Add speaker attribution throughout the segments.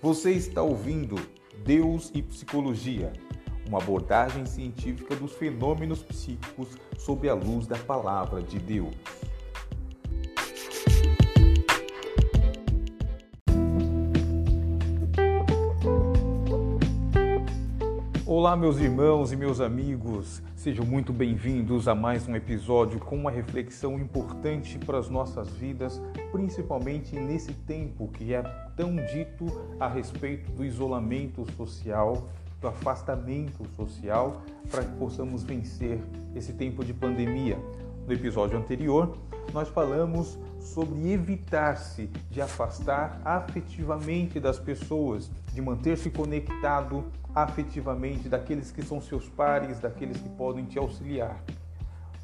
Speaker 1: Você está ouvindo Deus e Psicologia, uma abordagem científica dos fenômenos psíquicos sob a luz da palavra de Deus. Olá, meus irmãos e meus amigos, sejam muito bem-vindos a mais um episódio com uma reflexão importante para as nossas vidas, principalmente nesse tempo que é tão dito a respeito do isolamento social, do afastamento social, para que possamos vencer esse tempo de pandemia. No episódio anterior, nós falamos sobre evitar-se de afastar afetivamente das pessoas, de manter-se conectado afetivamente daqueles que são seus pares, daqueles que podem te auxiliar.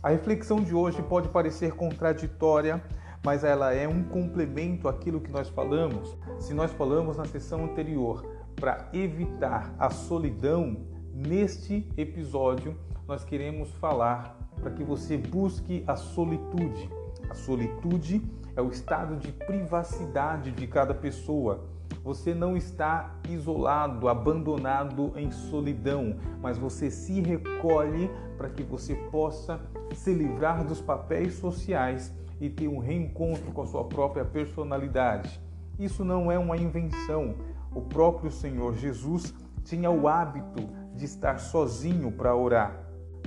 Speaker 1: A reflexão de hoje pode parecer contraditória, mas ela é um complemento àquilo que nós falamos. Se nós falamos na sessão anterior para evitar a solidão, neste episódio nós queremos falar para que você busque a solitude. A solitude é o estado de privacidade de cada pessoa. Você não está isolado, abandonado em solidão, mas você se recolhe para que você possa se livrar dos papéis sociais e ter um reencontro com a sua própria personalidade. Isso não é uma invenção. O próprio Senhor Jesus tinha o hábito de estar sozinho para orar.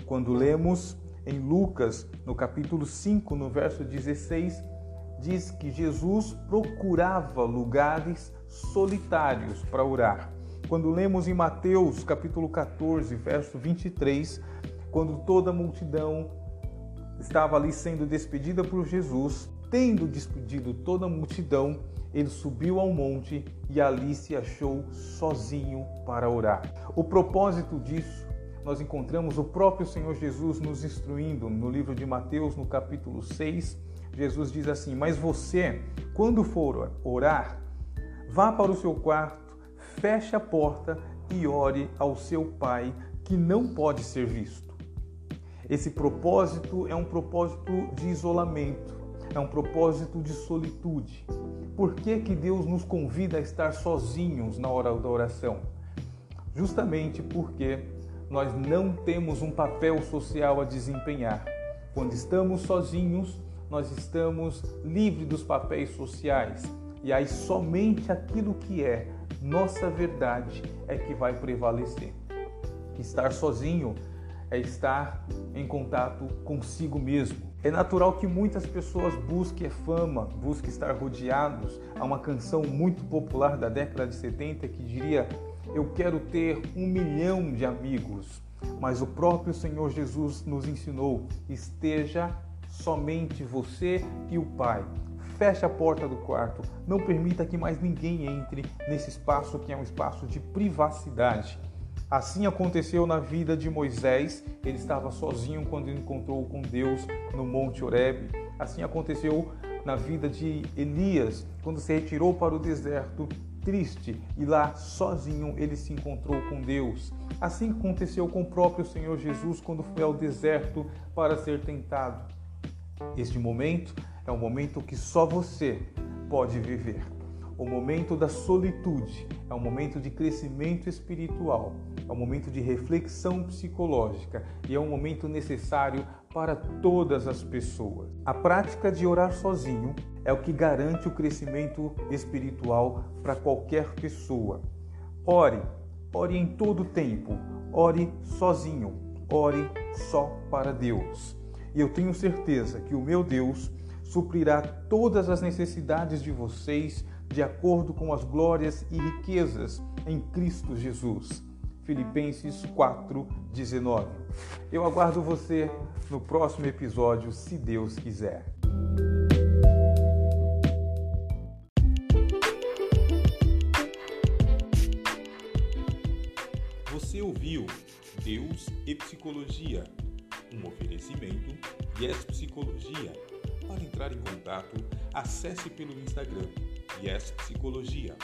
Speaker 1: Quando lemos em Lucas, no capítulo 5, no verso 16, diz que Jesus procurava lugares solitários para orar. Quando lemos em Mateus, capítulo 14, verso 23, quando toda a multidão estava ali sendo despedida por Jesus, tendo despedido toda a multidão, ele subiu ao monte e ali se achou sozinho para orar. O propósito disso nós encontramos o próprio Senhor Jesus nos instruindo no livro de Mateus, no capítulo 6. Jesus diz assim: Mas você, quando for orar, vá para o seu quarto, feche a porta e ore ao seu Pai, que não pode ser visto. Esse propósito é um propósito de isolamento, é um propósito de solitude. Por que, que Deus nos convida a estar sozinhos na hora da oração? Justamente porque nós não temos um papel social a desempenhar. Quando estamos sozinhos, nós estamos livres dos papéis sociais. E aí somente aquilo que é nossa verdade é que vai prevalecer. Estar sozinho é estar em contato consigo mesmo. É natural que muitas pessoas busquem fama, busquem estar rodeados. Há uma canção muito popular da década de 70 que diria eu quero ter um milhão de amigos. Mas o próprio Senhor Jesus nos ensinou: esteja somente você e o Pai. Feche a porta do quarto, não permita que mais ninguém entre nesse espaço que é um espaço de privacidade. Assim aconteceu na vida de Moisés, ele estava sozinho quando encontrou com Deus no Monte Horebe. Assim aconteceu na vida de Elias, quando se retirou para o deserto triste e lá sozinho ele se encontrou com Deus. Assim aconteceu com o próprio Senhor Jesus quando foi ao deserto para ser tentado. Este momento é um momento que só você pode viver. O momento da solitude é um momento de crescimento espiritual, é um momento de reflexão psicológica e é um momento necessário para todas as pessoas. A prática de orar sozinho é o que garante o crescimento espiritual para qualquer pessoa. Ore, ore em todo tempo, ore sozinho, ore só para Deus. E eu tenho certeza que o meu Deus suprirá todas as necessidades de vocês de acordo com as glórias e riquezas em Cristo Jesus. Filipenses 4:19. Eu aguardo você no próximo episódio, se Deus quiser. Você ouviu Deus e Psicologia, um oferecimento Yes Psicologia. Para entrar em contato, acesse pelo Instagram Yes Psicologia.